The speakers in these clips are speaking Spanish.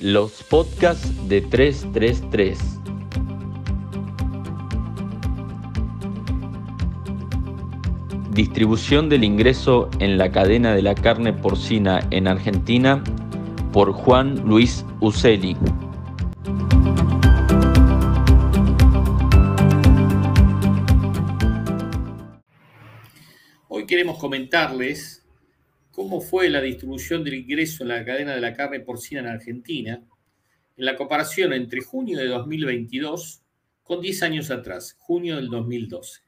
Los podcasts de 333. Distribución del ingreso en la cadena de la carne porcina en Argentina por Juan Luis Uceli. Hoy queremos comentarles cómo fue la distribución del ingreso en la cadena de la carne porcina en Argentina en la comparación entre junio de 2022 con 10 años atrás, junio del 2012.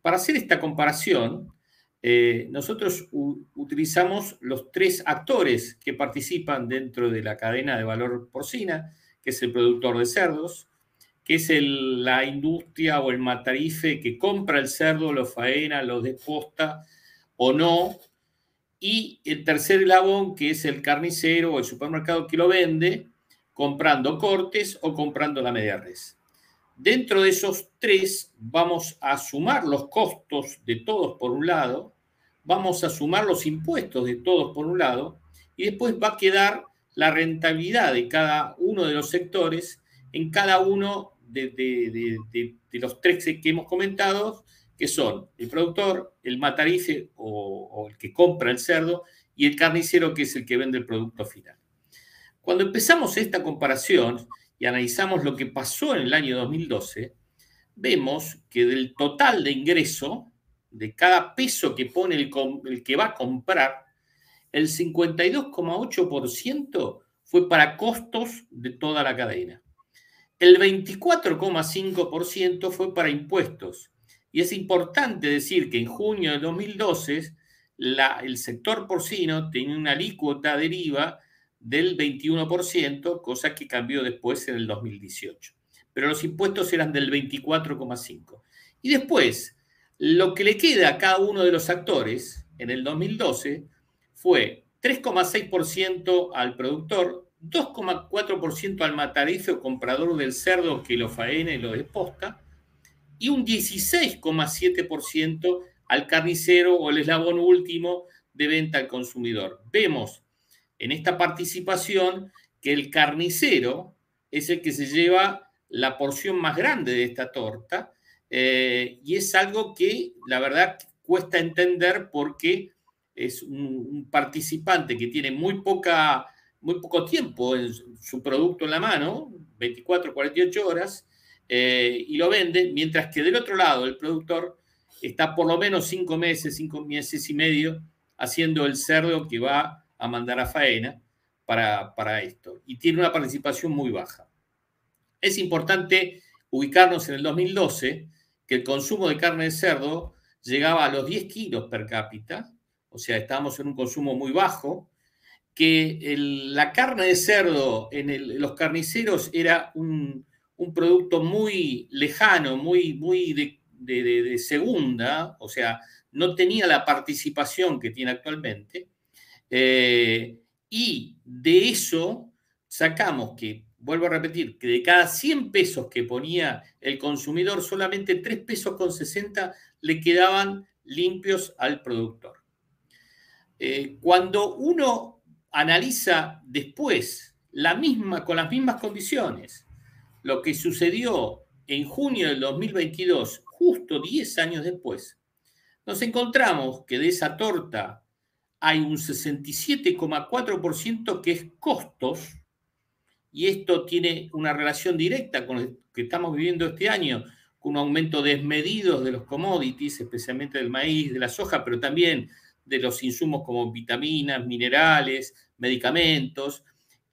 Para hacer esta comparación, eh, nosotros utilizamos los tres actores que participan dentro de la cadena de valor porcina, que es el productor de cerdos, que es la industria o el matarife que compra el cerdo, lo faena, lo desposta o no, y el tercer eslabón, que es el carnicero o el supermercado que lo vende, comprando cortes o comprando la media res. Dentro de esos tres vamos a sumar los costos de todos por un lado, vamos a sumar los impuestos de todos por un lado, y después va a quedar la rentabilidad de cada uno de los sectores en cada uno de, de los tres que hemos comentado que son el productor, el matarife o, el que compra el cerdo y el carnicero que es el que vende el producto final. Cuando empezamos esta comparación y analizamos lo que pasó en el año 2012, vemos que del total de ingreso, de cada peso que pone el, que va a comprar, el 52,8% fue para costos de toda la cadena. El 24,5% fue para impuestos y es importante decir que en junio de 2012 el sector porcino tenía una alícuota deriva del 21%, cosa que cambió después en el 2018. Pero los impuestos eran del 24,5%. Y después, lo que le queda a cada uno de los actores en el 2012 fue 3,6% al productor, 2,4% al matarife o comprador del cerdo que lo faena y lo desposta, y un 16,7% al carnicero o el eslabón último de venta al consumidor. Vemos en esta participación que el carnicero es el que se lleva la porción más grande de esta torta eh, y es algo que la verdad cuesta entender porque es un, participante que tiene muy, poca, muy poco tiempo en su producto en la mano, 24, 48 horas, eh, y lo vende, mientras que del otro lado el productor está por lo menos cinco meses, cinco meses y medio haciendo el cerdo que va a mandar a faena para, para esto y tiene una participación muy baja. Es importante ubicarnos en el 2012 que el consumo de carne de cerdo llegaba a los 10 kilos per cápita, o sea, estábamos en un consumo muy bajo, que la carne de cerdo en los carniceros era un, un producto muy lejano, muy, muy de, segunda, o sea, no tenía la participación que tiene actualmente. Eh, y de eso sacamos que, vuelvo a repetir, que de cada 100 pesos que ponía el consumidor, solamente 3 pesos con 60 le quedaban limpios al productor. Eh, cuando uno analiza después la misma, con las mismas condiciones, lo que sucedió en junio del 2022, justo 10 años después, nos encontramos que de esa torta hay un 67,4% que es costos, y esto tiene una relación directa con lo que estamos viviendo este año, con un aumento desmedido de los commodities, especialmente del maíz, de la soja, pero también de los insumos como vitaminas, minerales, medicamentos,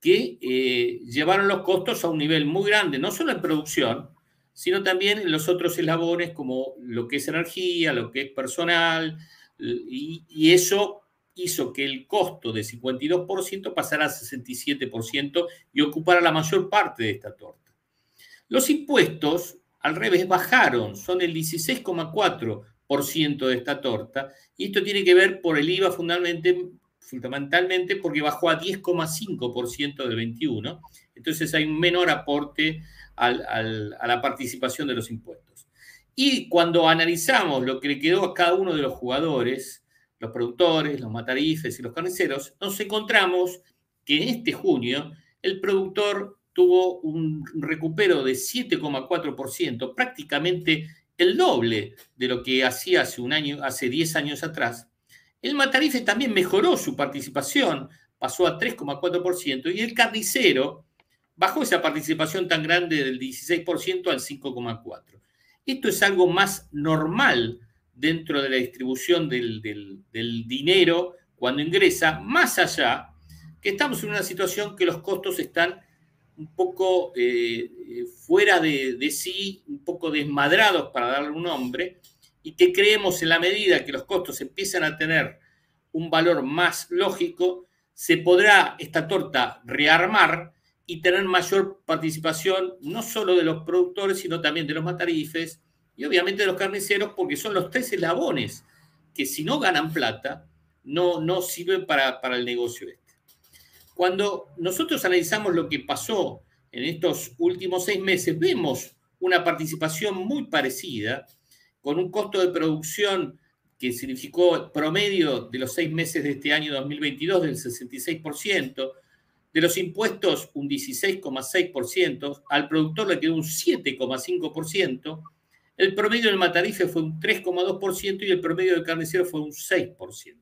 que eh, llevaron los costos a un nivel muy grande, no solo en producción, sino también en los otros eslabones como lo que es energía, lo que es personal, y, eso hizo que el costo de 52% pasara a 67% y ocupara la mayor parte de esta torta. Los impuestos, al revés, bajaron, son el 16,4% de esta torta, y esto tiene que ver por el IVA fundamentalmente, fundamentalmente porque bajó a 10,5% del 21, entonces hay un menor aporte a la participación de los impuestos. Y cuando analizamos lo que le quedó a cada uno de los jugadores, los productores, los matarifes y los carniceros, nos encontramos que en este junio el productor tuvo un recupero de 7,4%, prácticamente el doble de lo que hacía hace un año, hace 10 años atrás. El Matarife también mejoró su participación, pasó a 3,4%, y el carnicero bajó esa participación tan grande del 16% al 5,4%. Esto es algo más normal dentro de la distribución del, dinero cuando ingresa, más allá que estamos en una situación que los costos están un poco eh, fuera de, de, sí, un poco desmadrados para darle un nombre, y que creemos en la medida que los costos empiezan a tener un valor más lógico, se podrá esta torta rearmar y tener mayor participación no solo de los productores, sino también de los matarifes y obviamente de los carniceros, porque son los tres eslabones que si no ganan plata, no, no sirven para, para el negocio este. Cuando nosotros analizamos lo que pasó en estos últimos seis meses, vemos una participación muy parecida, con un costo de producción que significó promedio de los seis meses de este año 2022 del 66%, de los impuestos un 16,6%, al productor le quedó un 7,5%, el promedio del matarife fue un 3,2% y el promedio del carnicero fue un 6%.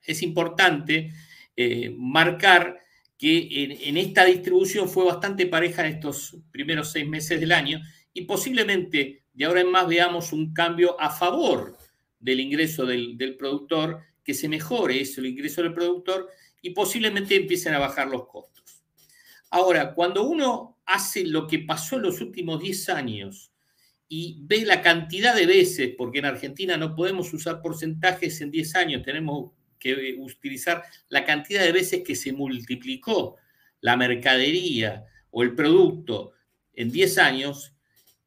Es importante eh, marcar que en, en, esta distribución fue bastante pareja en estos primeros seis meses del año y posiblemente de ahora en más veamos un cambio a favor del ingreso del, del productor, que se mejore eso, el ingreso del productor y posiblemente empiecen a bajar los costos. Ahora, cuando uno hace lo que pasó en los últimos 10 años y ve la cantidad de veces, porque en Argentina no podemos usar porcentajes en 10 años, tenemos que utilizar la cantidad de veces que se multiplicó la mercadería o el producto en 10 años,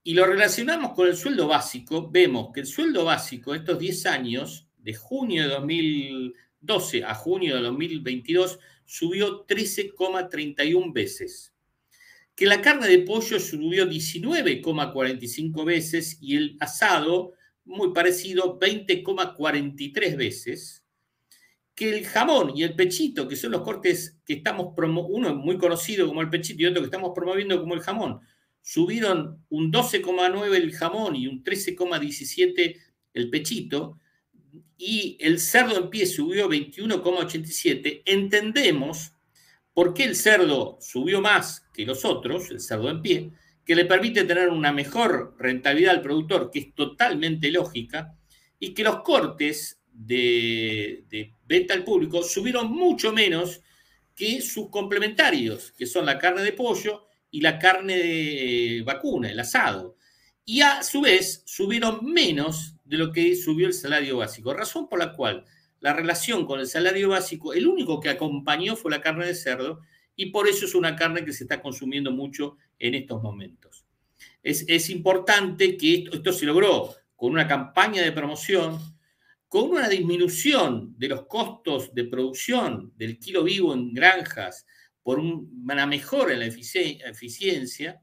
y lo relacionamos con el sueldo básico, vemos que el sueldo básico estos 10 años, de junio de 2012 a junio de 2022, subió 13,31 veces. Que la carne de pollo subió 19,45 veces y el asado, muy parecido, 20,43 veces. Que el jamón y el pechito, que son los cortes que estamos promoviendo, uno muy conocido como el pechito y otro que estamos promoviendo como el jamón, subieron un 12,9 el jamón y un 13,17 el pechito, y el cerdo en pie subió 21,87, entendemos por qué el cerdo subió más que los otros, el cerdo en pie, que le permite tener una mejor rentabilidad al productor, que es totalmente lógica, y que los cortes de, de venta al público subieron mucho menos que sus complementarios, que son la carne de pollo y la carne de vacuna, el asado. Y a su vez subieron menos de lo que subió el salario básico, razón por la cual la relación con el salario básico, el único que acompañó fue la carne de cerdo y por eso es una carne que se está consumiendo mucho en estos momentos. Es, es importante que esto, esto se logró con una campaña de promoción, con una disminución de los costos de producción del kilo vivo en granjas, por una mejora en la eficiencia.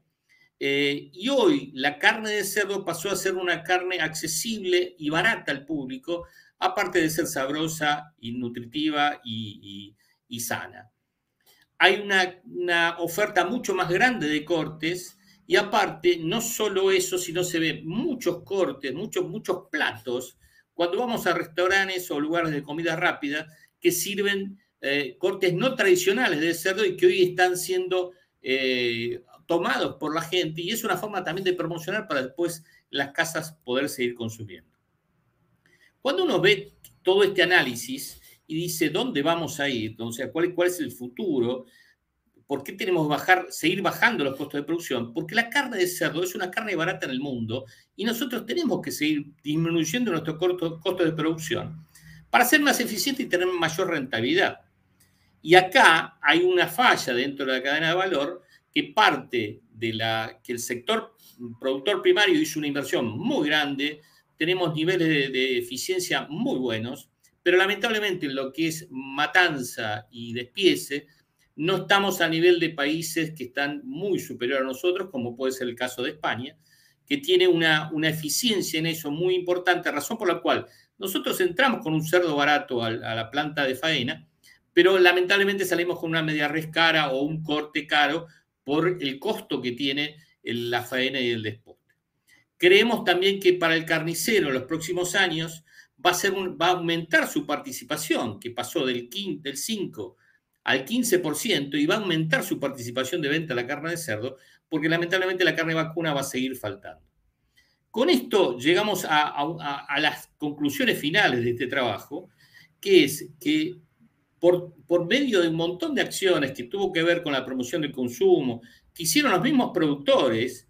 Eh, y hoy la carne de cerdo pasó a ser una carne accesible y barata al público, aparte de ser sabrosa y nutritiva y, sana. Hay una, una, oferta mucho más grande de cortes y aparte, no solo eso, sino se ven muchos cortes, muchos, muchos platos, cuando vamos a restaurantes o lugares de comida rápida que sirven eh, cortes no tradicionales de cerdo y que hoy están siendo eh, tomados por la gente y es una forma también de promocionar para después las casas poder seguir consumiendo. Cuando uno ve todo este análisis y dice dónde vamos a ir, o sea, cuál, cuál es el futuro, ¿por qué tenemos que bajar, seguir bajando los costos de producción? Porque la carne de cerdo es una carne barata en el mundo y nosotros tenemos que seguir disminuyendo nuestros costos de producción para ser más eficientes y tener mayor rentabilidad. Y acá hay una falla dentro de la cadena de valor que parte de la que el sector productor primario hizo una inversión muy grande, tenemos niveles de, eficiencia muy buenos, pero lamentablemente en lo que es matanza y despiece, no estamos a nivel de países que están muy superior a nosotros, como puede ser el caso de España, que tiene una, una eficiencia en eso muy importante, razón por la cual nosotros entramos con un cerdo barato a, a la planta de faena, pero lamentablemente salimos con una media res cara o un corte caro por el costo que tiene la faena y el desporte. Creemos también que para el carnicero en los próximos años va a, ser va a aumentar su participación, que pasó del, del 5 al 15%, y va a aumentar su participación de venta de la carne de cerdo, porque lamentablemente la carne vacuna va a seguir faltando. Con esto llegamos a, las conclusiones finales de este trabajo, que es que por, por, medio de un montón de acciones que tuvo que ver con la promoción del consumo, que hicieron los mismos productores,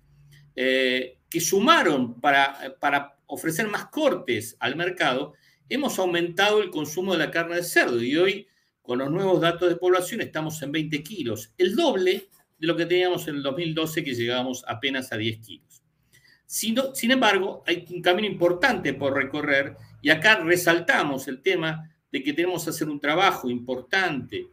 eh, que sumaron para, para ofrecer más cortes al mercado, hemos aumentado el consumo de la carne de cerdo y hoy, con los nuevos datos de población, estamos en 20 kilos, el doble de lo que teníamos en el 2012, que llegábamos apenas a 10 kilos. Sin, sin embargo, hay un camino importante por recorrer y acá resaltamos el tema de que tenemos que hacer un trabajo importante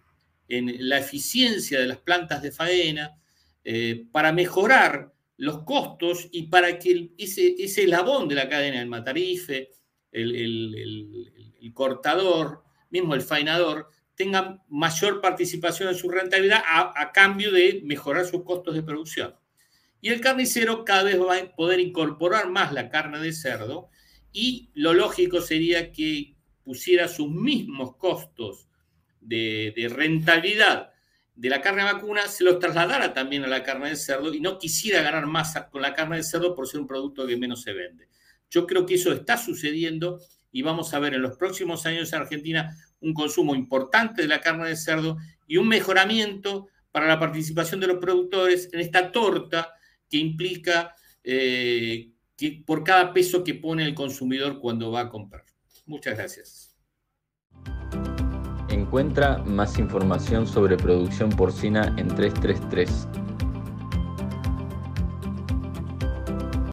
en la eficiencia de las plantas de faena eh, para mejorar los costos y para que ese, ese eslabón de la cadena, el matarife, el, cortador, mismo el faenador, tenga mayor participación en su rentabilidad a, cambio de mejorar sus costos de producción. Y el carnicero cada vez va a poder incorporar más la carne de cerdo y lo lógico sería que pusiera sus mismos costos de, de rentabilidad de la carne vacuna se los trasladara también a la carne de cerdo y no quisiera ganar más con la carne de cerdo por ser un producto que menos se vende. Yo creo que eso está sucediendo y vamos a ver en los próximos años en Argentina un consumo importante de la carne de cerdo y un mejoramiento para la participación de los productores en esta torta que implica eh, que por cada peso que pone el consumidor cuando va a comprar. Muchas gracias. Encuentra más información sobre producción porcina en 333